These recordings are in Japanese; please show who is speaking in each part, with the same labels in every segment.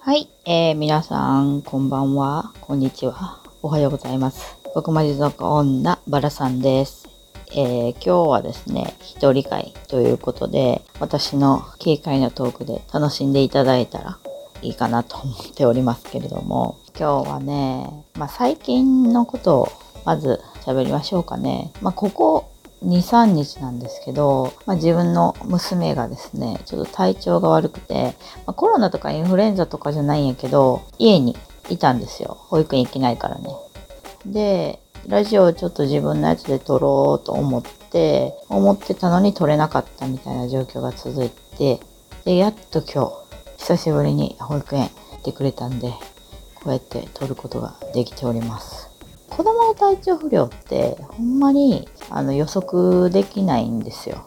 Speaker 1: はい、えー、皆さん、こんばんは、こんにちは、おはようございます。僕まじ族女、バラさんです。えー、今日はですね、一人会ということで、私の軽快なトークで楽しんでいただいたらいいかなと思っておりますけれども、今日はね、まあ、最近のことをまず喋りましょうかね。まあ、ここ2、3日なんですけど、まあ、自分の娘がですね、ちょっと体調が悪くて、まあ、コロナとかインフルエンザとかじゃないんやけど、家にいたんですよ。保育園行けないからね。で、ラジオをちょっと自分のやつで撮ろうと思って、思ってたのに撮れなかったみたいな状況が続いて、で、やっと今日、久しぶりに保育園行ってくれたんで、こうやって撮ることができております。子供の体調不良ってほんまにあの予測できないんですよ。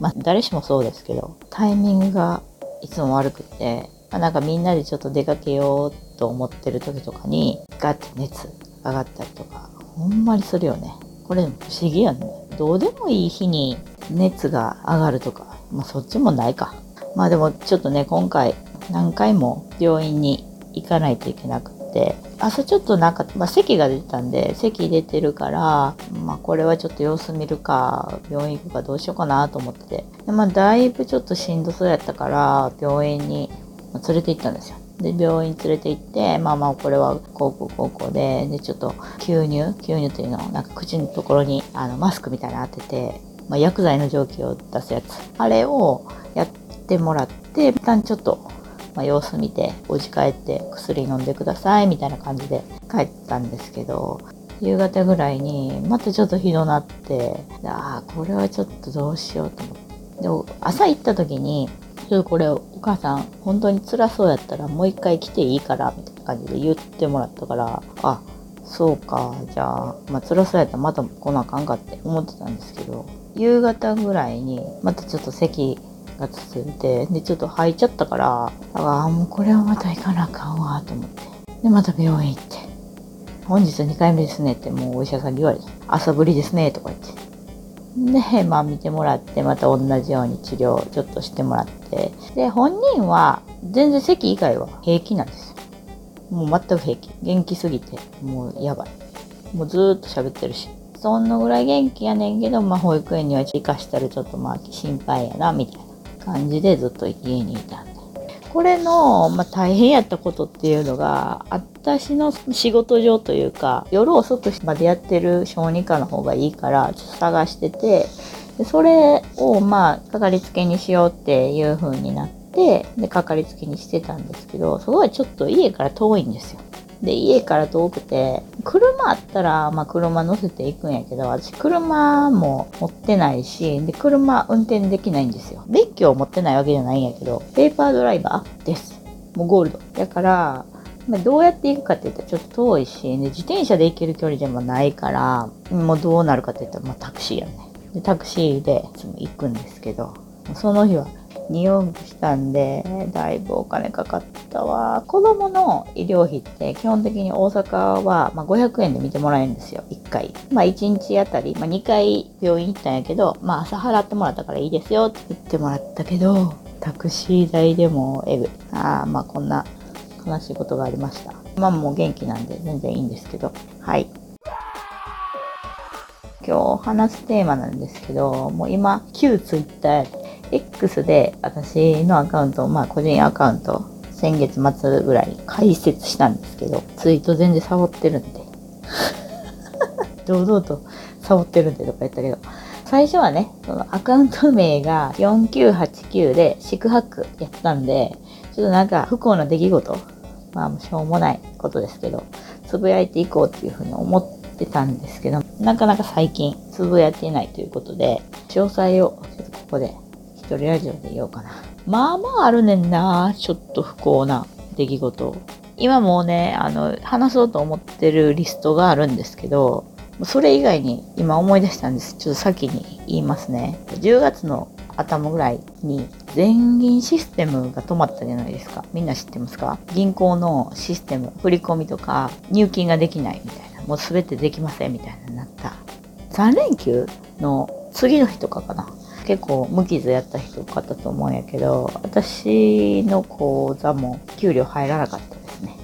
Speaker 1: まあ誰しもそうですけど、タイミングがいつも悪くて、まあ、なんかみんなでちょっと出かけようと思ってる時とかにガッて熱上がったりとかほんまにするよね。これ不思議やね。どうでもいい日に熱が上がるとか、まあそっちもないか。まあでもちょっとね、今回何回も病院に行かないといけなくって、朝ちょっとなんか、まあ、咳が出てたんで、咳出てるから、まあこれはちょっと様子見るか、病院行くかどうしようかなと思ってて。でまあだいぶちょっとしんどそうやったから、病院に連れて行ったんですよ。で、病院連れて行って、まあまあ、これは高校高校で、で、ちょっと吸入、吸入というのを、なんか口のところに、あの、マスクみたいなの当てて、まあ、薬剤の蒸気を出すやつ。あれをやってもらって、一旦ちょっと、まあ、様子見て、お家帰って薬飲んでください、みたいな感じで帰ったんですけど、夕方ぐらいに、またちょっとひどなって、ああ、これはちょっとどうしようと思って。で、朝行った時に、ちょっとこれお母さん本当に辛そうやったらもう一回来ていいからみたいな感じで言ってもらったからあそうかじゃあ、まあ、辛そうやったらまた来なあかんかって思ってたんですけど夕方ぐらいにまたちょっと席が続いてでちょっと吐いちゃったからああもうこれはまた行かなあかんわと思ってでまた病院行って本日2回目ですねってもうお医者さんに言われて朝ぶりですねとか言ってで、まあ見てもらって、また同じように治療ちょっとしてもらって。で、本人は全然席以外は平気なんですよ。もう全く平気。元気すぎて、もうやばい。もうずっと喋ってるし。そんなぐらい元気やねんけど、まあ保育園には行かしたらちょっとまあ心配やな、みたいな感じでずっと家にいたんで。これの、まあ、大変やったことっていうのが、私の仕事上というか、夜遅くまでやってる小児科の方がいいから、ちょっと探してて、でそれを、まあ、かかりつけにしようっていう風になって、で、かかりつけにしてたんですけど、すごいちょっと家から遠いんですよ。で、家から遠くて、車あったら、まあ車乗せていくんやけど、私車も持ってないし、で、車運転できないんですよ。免許を持ってないわけじゃないんやけど、ペーパードライバーです。もうゴールド。だから、まあ、どうやって行くかって言ったらちょっと遠いし、で自転車で行ける距離でもないから、もうどうなるかって言ったら、まあタクシーやね。で、タクシーでいつも行くんですけど、その日は2往復したんで、だいぶお金かかったわ。子供の医療費って基本的に大阪は、まあ、500円で見てもらえるんですよ。1回。まあ1日あたり、まあ2回病院行ったんやけど、まあ朝払ってもらったからいいですよって言ってもらったけど、タクシー代でもえぐ。ああ、まあこんな悲しいことがありました。まあもう元気なんで全然いいんですけど。はい。今日話すテーマなんですけど、もう今、旧 Twitter X で私のアカウント、まあ個人アカウント、先月末ぐらい開設したんですけど、ツイート全然サボってるんで。堂々とサボってるんでとか言ったけど、最初はね、そのアカウント名が4989で四苦八苦やったんで、ちょっとなんか不幸な出来事、まあしょうもないことですけど、つぶやいていこうっていうふうに思ってたんですけど、なかなか最近つぶやいていないということで、詳細をちょっとここで人ラジオで言おうかな。まあまああるねんな。ちょっと不幸な出来事。今もうね、あの、話そうと思ってるリストがあるんですけど、それ以外に今思い出したんです。ちょっと先に言いますね。10月の頭ぐらいに全銀システムが止まったじゃないですか。みんな知ってますか？銀行のシステム、振り込みとか入金ができないみたいな。もう全てできませんみたいななった。3連休の次の日とかかな。結構無傷やった人多かったと思うんやけど、私の講座も給料入らなかったですね。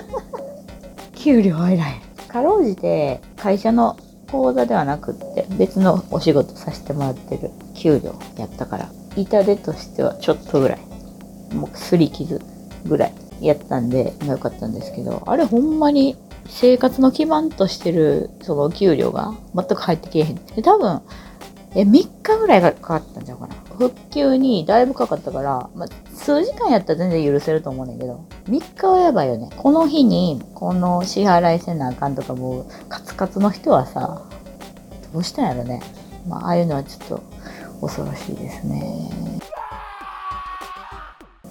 Speaker 1: 給料入らへん。かろうじて会社の講座ではなくって別のお仕事させてもらってる給料やったから痛手としてはちょっとぐらいもうすり傷ぐらいやったんで良かったんですけどあれほんまに生活の基盤としてるその給料が全く入ってけえへんで多分え3日ぐらいかかったんちゃうかな。復旧にだいぶかかったから、ま、数時間やったら全然許せると思うねんだけど。3日はやばいよね。この日にこの支払いせなあかんとかもうカツカツの人はさどうしたんやろね。まあああいうのはちょっと恐ろしいですね。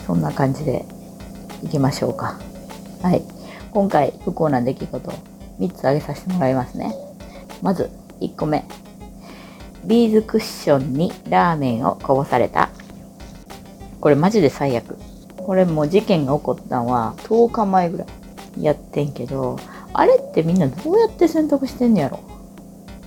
Speaker 1: そんな感じでいきましょうか。はい。今回不幸な出来事3つ挙げさせてもらいますね。まず1個目。ビーズクッションにラーメンをこぼされた。これマジで最悪。これもう事件が起こったのは10日前ぐらいやってんけど、あれってみんなどうやって選択してんのやろ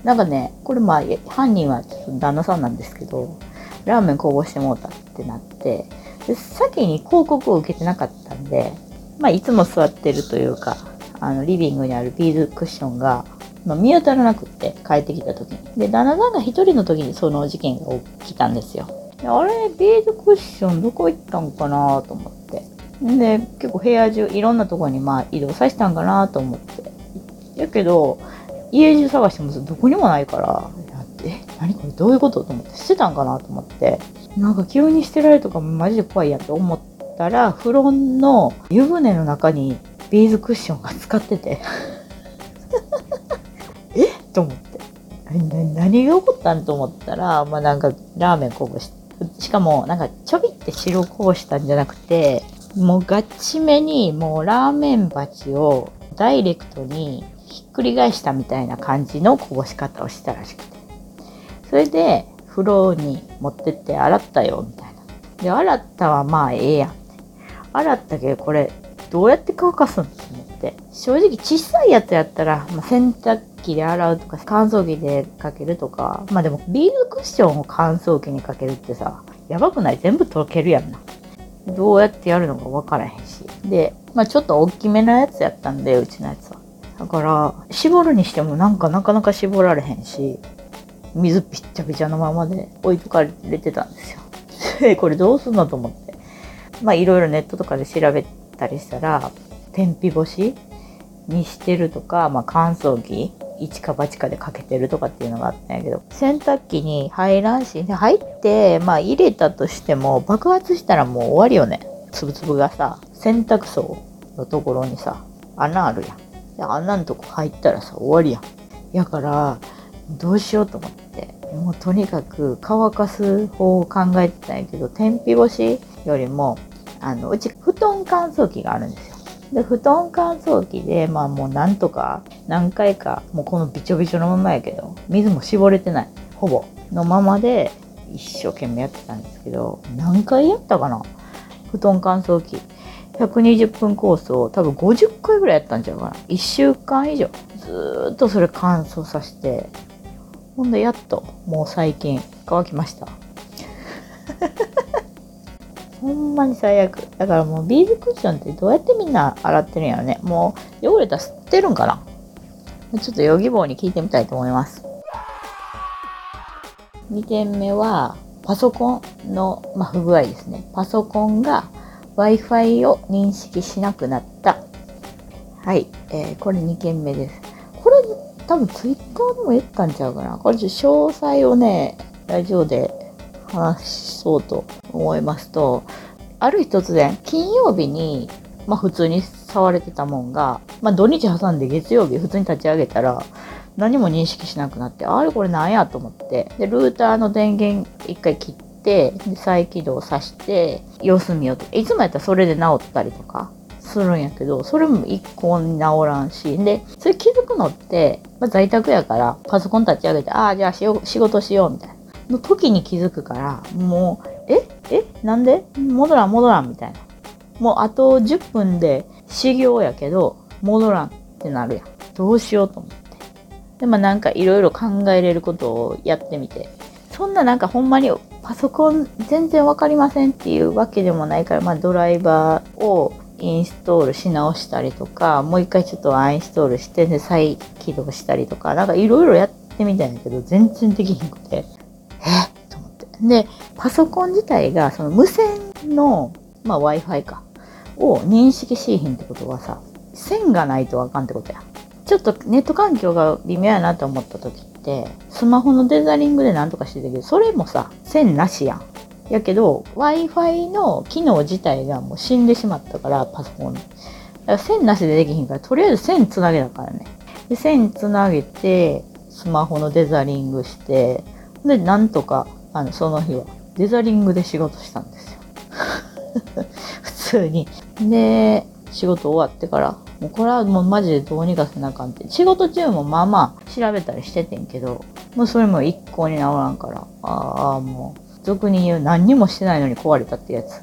Speaker 1: なんかね、これまあ犯人はちょっと旦那さんなんですけど、ラーメンこぼしてもうたってなって、で先に広告を受けてなかったんで、まあいつも座ってるというか、あのリビングにあるビーズクッションがまあ、見当たらなくって帰ってきた時に。で、旦那さんが一人の時にその事件が起きたんですよ。であれ、ビーズクッションどこ行ったんかなと思って。で、結構部屋中いろんなとこにまあ移動させたんかなと思って。やけど、家中探してもどこにもないから、え、何これどういうことと思って、捨てたんかなと思って。なんか急に捨てられるとかマジで怖いやと思ったら、風呂の湯船の中にビーズクッションが使っててと思って。何が起こったんと思ったら、まあなんかラーメンこぼし、しかもなんかちょびって白こぼしたんじゃなくて、もうガチめにもうラーメン鉢をダイレクトにひっくり返したみたいな感じのこぼし方をしたらしくて。それで風呂に持ってって洗ったよみたいな。で、洗ったはまあええやんって。洗ったけどこれどうやって乾かすんって思って。正直小さいやつやったら、まあ、洗濯機で洗うとか乾燥機でかけるとか。まあでもビーズクッションを乾燥機にかけるってさやばくない？全部溶けるやんな。どうやってやるのか分からへんし。でまあちょっと大きめなやつやったんでうちのやつは。だから絞るにしてもなんかなかなか絞られへんし水ぴっちゃぴちゃのままで置いとかれてたんですよ。これどうすんのと思って。まあいろいろネットとかで調べたりしたら天日干しにしてるとか、まあ、乾燥機一か八かでかけてるとかっていうのがあったんやけど洗濯機に入らんし入ってまあ入れたとしても爆発したらもう終わりよね。つぶつぶがさ洗濯槽のところにさ穴あるやん。で穴のとこ入ったらさ終わりやん。やからどうしようと思ってもうとにかく乾かす方を考えてたんやけど天日干しよりもあのうち布団乾燥機があるんですよ。で、布団乾燥機で、まあもうなんとか何回か、もうこのびちょびちょのままやけど、水も絞れてない。ほぼ。のままで一生懸命やってたんですけど、何回やったかな布団乾燥機。120分コースを多分50回ぐらいやったんちゃうかな。1週間以上。ずーっとそれ乾燥させて、ほんでやっと、もう最近乾きました。ほんまに最悪。だからもうビーズクッションってどうやってみんな洗ってるんやろね。もう汚れたら吸ってるんかなちょっとヨギ棒に聞いてみたいと思います。2点目は、パソコンの、まあ、不具合ですね。パソコンが Wi-Fi を認識しなくなった。はい、えー、これ2件目です。これ多分 Twitter でも言ったんちゃうかな。これちょっと詳細をね、ラジオで話そうと思いますと、ある日突然、金曜日に、まあ普通に触れてたもんが、まあ土日挟んで月曜日普通に立ち上げたら、何も認識しなくなって、あれこれなんやと思って、で、ルーターの電源一回切って、で再起動さして、様子見ようと。いつもやったらそれで治ったりとかするんやけど、それも一向に治らんし、で、それ気づくのって、まあ、在宅やからパソコン立ち上げて、ああ、じゃあ仕事しようみたいな。の時に気づくから、もう、え？え？なんで？戻らん戻らんみたいな。もうあと10分で修行やけど、戻らんってなるやん。どうしようと思って。で、まあなんかいろいろ考えれることをやってみて。そんななんかほんまにパソコン全然わかりませんっていうわけでもないから、まあ、ドライバーをインストールし直したりとか、もう一回ちょっとアンインストールして、で、再起動したりとか、なんかいろいろやってみたんだけど、全然できひんく、て。で、パソコン自体が、その無線の、まあ Wi-Fi か、を認識しひんってことはさ、線がないとわかんってことや。ちょっとネット環境が微妙やなと思った時って、スマホのデザリングでなんとかしてたけど、それもさ、線なしやん。やけど Wi-Fi の機能自体がもう死んでしまったからパソコンだから線なしでできひんからとりあえず線つなげたからねで線つなげてスマホのデザリングしてでなんとかあのその日はデザリングで仕事したんですよ 普通にで仕事終わってからもうこれはもうマジでどうにかせなあかんって仕事中もまあまあ調べたりしててんけどもうそれも一向に治らんからああもう俗に言う何にもしてないのに壊れたってやつ。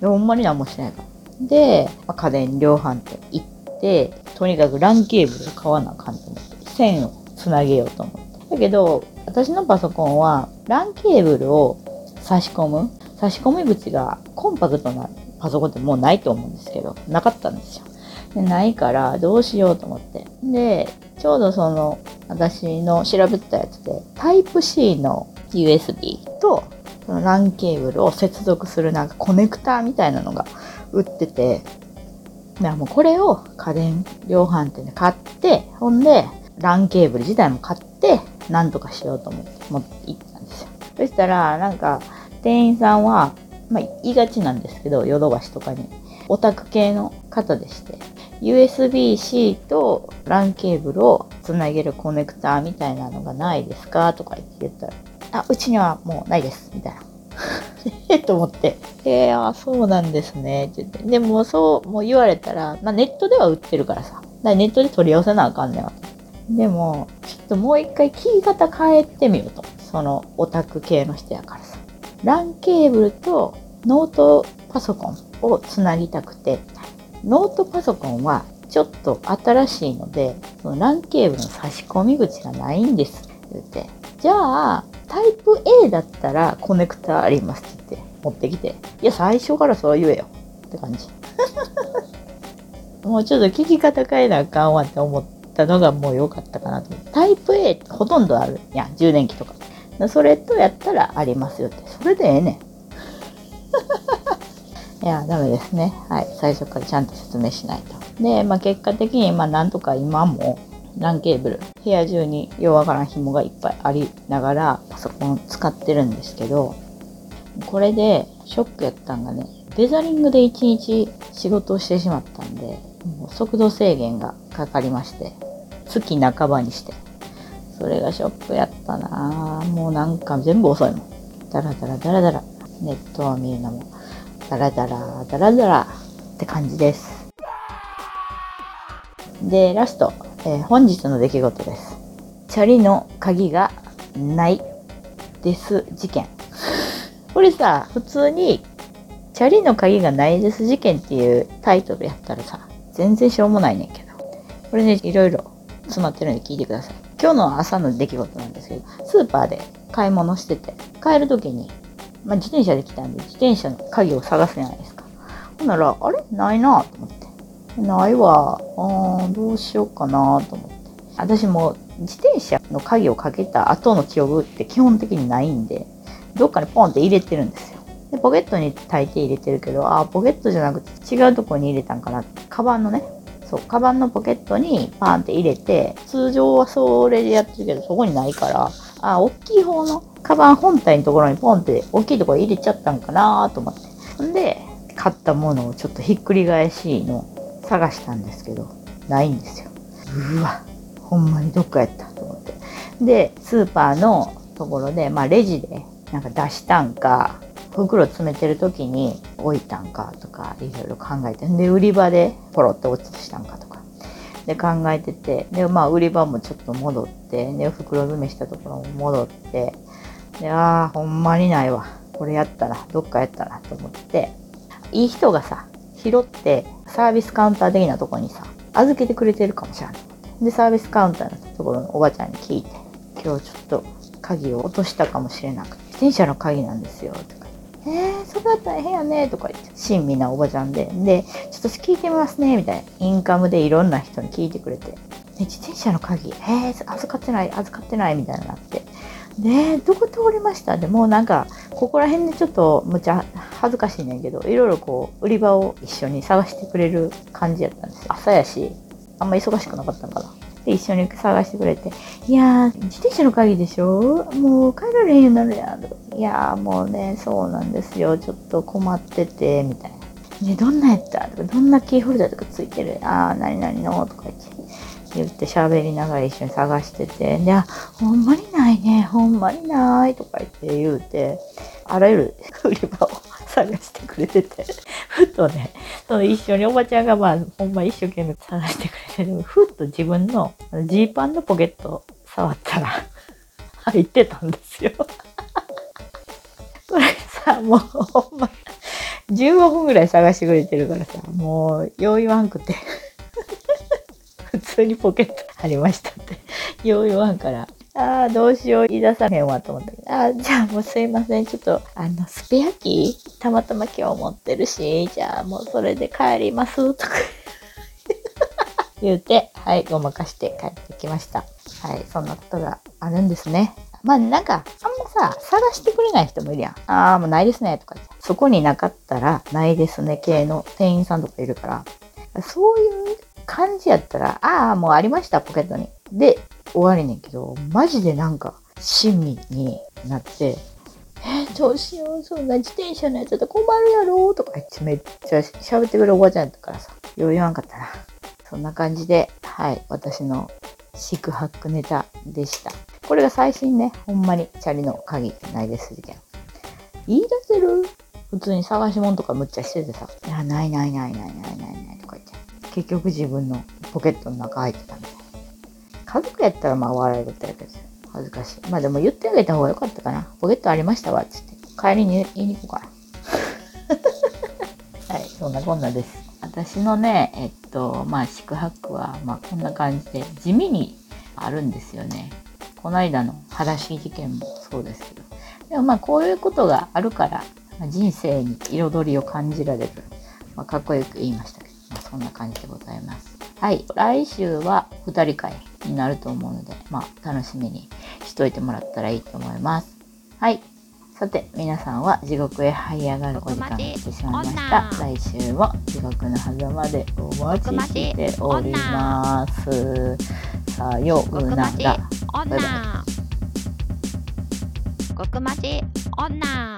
Speaker 1: でほんまに何もしてないから。で、まあ、家電量販店行って、とにかく LAN ケーブル買わなあかんと思って、線をつなげようと思って。だけど、私のパソコンは LAN ケーブルを差し込む、差し込み口がコンパクトなパソコンってもうないと思うんですけど、なかったんですよ。でないから、どうしようと思って。で、ちょうどその、私の調べたやつで、タイプ C の USB とその LAN ケーブルを接続するなんかコネクターみたいなのが売ってて、だからもうこれを家電量販店で買って、ほんで LAN ケーブル自体も買って、なんとかしようと思って持って行っ。そしたら、なんか店員さんは、まあ言いがちなんですけど、ヨドバシとかに、オタク系の方でして、USB-C と LAN ケーブルをつなげるコネクターみたいなのがないですかとか言ってたら、あ、うちにはもうないです、みたいな。え？と思って。えー、あ、そうなんですね。って言って。でも、そう、もう言われたら、まあ、ネットでは売ってるからさ。からネットで取り寄せなあかんねんわ。でも、ちょっともう一回聞き方変えてみようと。そのオタク系の人やからさ。LAN ケーブルとノートパソコンをつなぎたくて、ノートパソコンはちょっと新しいので、その LAN ケーブルの差し込み口がないんです。言って。じゃあ、タイプ A だったらコネクタありますってって持ってきて、いや、最初からそう言えよって感じ。もうちょっと聞き方変えなあかんわって思ったのがもう良かったかなと。タイプ A ほとんどあるやん、充電器とか。それとやったらありますよって。それでええねん。いや、ダメですね。はい。最初からちゃんと説明しないと。で、まあ結果的に、まあなんとか今も LAN ケーブル部屋中にようわからん紐がいっぱいありながらパソコン使ってるんですけどこれでショックやったんがねデザリングで1日仕事をしてしまったんでもう速度制限がかかりまして月半ばにしてそれがショックやったなもうなんか全部遅いもんダラダラダラダラネットを見るのもダラダラダラダラって感じですでラストえー、本日の出来事です。チャリの鍵がないです事件。これさ、普通に、チャリの鍵がないです事件っていうタイトルやったらさ、全然しょうもないねんけど。これね、いろいろ詰まってるんで聞いてください。今日の朝の出来事なんですけど、スーパーで買い物してて、帰る時に、まあ、自転車で来たんで、自転車の鍵を探すじゃないですか。ほんなら、あれ？ないなと思って。ないわ。あーどうしようかなと思って。私も自転車の鍵をかけた後の記憶って基本的にないんで、どっかにポンって入れてるんですよ。で、ポケットに大抵入れてるけど、あ、ポケットじゃなくて違うとこに入れたんかな。カバンのね、そう、カバンのポケットにパーンって入れて、通常はそれでやってるけど、そこにないから、あ、大きい方のカバン本体のところにポンって大きいところ入れちゃったんかなと思って。んで、買ったものをちょっとひっくり返しの探したんですけど、ないんですよ。うわ、ほんまにどっかやったと思って。で、スーパーのところで、まあレジでなんか出したんか、袋詰めてる時に置いたんかとかいろいろ考えて、で、売り場でポロって落ちしたんかとか。で、考えてて、で、まあ売り場もちょっと戻って、で、袋詰めしたところも戻って、で、ああ、ほんまにないわ。これやったら、どっかやったなと思って、いい人がさ、拾ってサービスカウンター的なとこにさ、預けてくれてるかもしれない。で、サービスカウンターのところのおばちゃんに聞いて、今日ちょっと鍵を落としたかもしれなくて、自転車の鍵なんですよ、と。えー、それだったら変やね、とか言って、親身なおばちゃんで、で、ちょっと聞いてみますね、みたいな。インカムでいろんな人に聞いてくれて。で、自転車の鍵、えー、預かってない、預かってない、みたいになって。で、どこ通りました？でもうなんか、ここら辺でちょっとむちゃ恥ずかしいねんけど、いろいろこう、売り場を一緒に探してくれる感じやったんです。朝やし、あんま忙しくなかったのかな。で、一緒に探してくれて、いやー、自転車の鍵でしょ？もう帰られへんようになるやん。いやー、もうね、そうなんですよ。ちょっと困ってて、みたいな。で、どんなやった？とか、どんなキーホルダーとかついてる？あー、何々の？とか言って。言って喋りながら一緒に探してて、で、あ、ほんまにないね、ほんまにない。とか言って言うて、あらゆる売り場を探してくれてて、ふっとね、その一緒におばちゃんがまあ、ほんま一生懸命探してくれてて、ふっと自分のジーパンのポケット触ったら 入ってたんですよ。それさ、もうほんま、15分ぐらい探してくれてるからさ、もう、よう言わんくて普通にポケットありましたって。よう言わんから。ああ、どうしよう、言い出さへんわと思ったけど、ああ、じゃあもうすいません、ちょっと、あの、スペアキー、たまたま今日持ってるし、じゃあもうそれで帰ります、とか 言うて、はい、ごまかして帰ってきました。はい、そんなことがあるんですね。まあなんか、あんまさ、探してくれない人もいるやん。ああ、もうないですね、とか言って。そこになかったら、ないですね、系の店員さんとかいるから、そういう感じやったら、ああ、もうありました、ポケットに。で、終わりねんけど、マジでなんか、親身になって、えー、どうしよう、そんな自転車のやつだと困るやろ？とか言ってめっちゃ喋ってくるおばあちゃんやったからさ、よう言わんかったな。そんな感じで、はい、私の四苦八苦ネタでした。これが最新ね、ほんまにチャリの鍵ないです事件。言い出せる？普通に探し物とかむっちゃしててさ、いや、ないないないないないないないとか言って。結局自分のポケットの中入ってたみたいな。家族やったらまあ笑いだったけど恥ずかしい。まあでも言ってあげた方がよかったかな。ポケットありましたわ、つって。帰りに言いに行こうか。はい、そんなこんなです。私のね、えっと、まあ宿泊は、まあこんな感じで地味にあるんですよね。この間の裸足事件もそうですけど。でもまあこういうことがあるから、人生に彩りを感じられる。まあ、かっこよく言いましたけど。まあ、そんな感じでございます。はい。来週は2人会になると思うので、まあ、楽しみにしといてもらったらいいと思います。はい。さて、皆さんは地獄へ這い上がるお時間が来てしまいました。来週も地獄の狭間でお待ちしております。さようなら。バイバイ。極まち女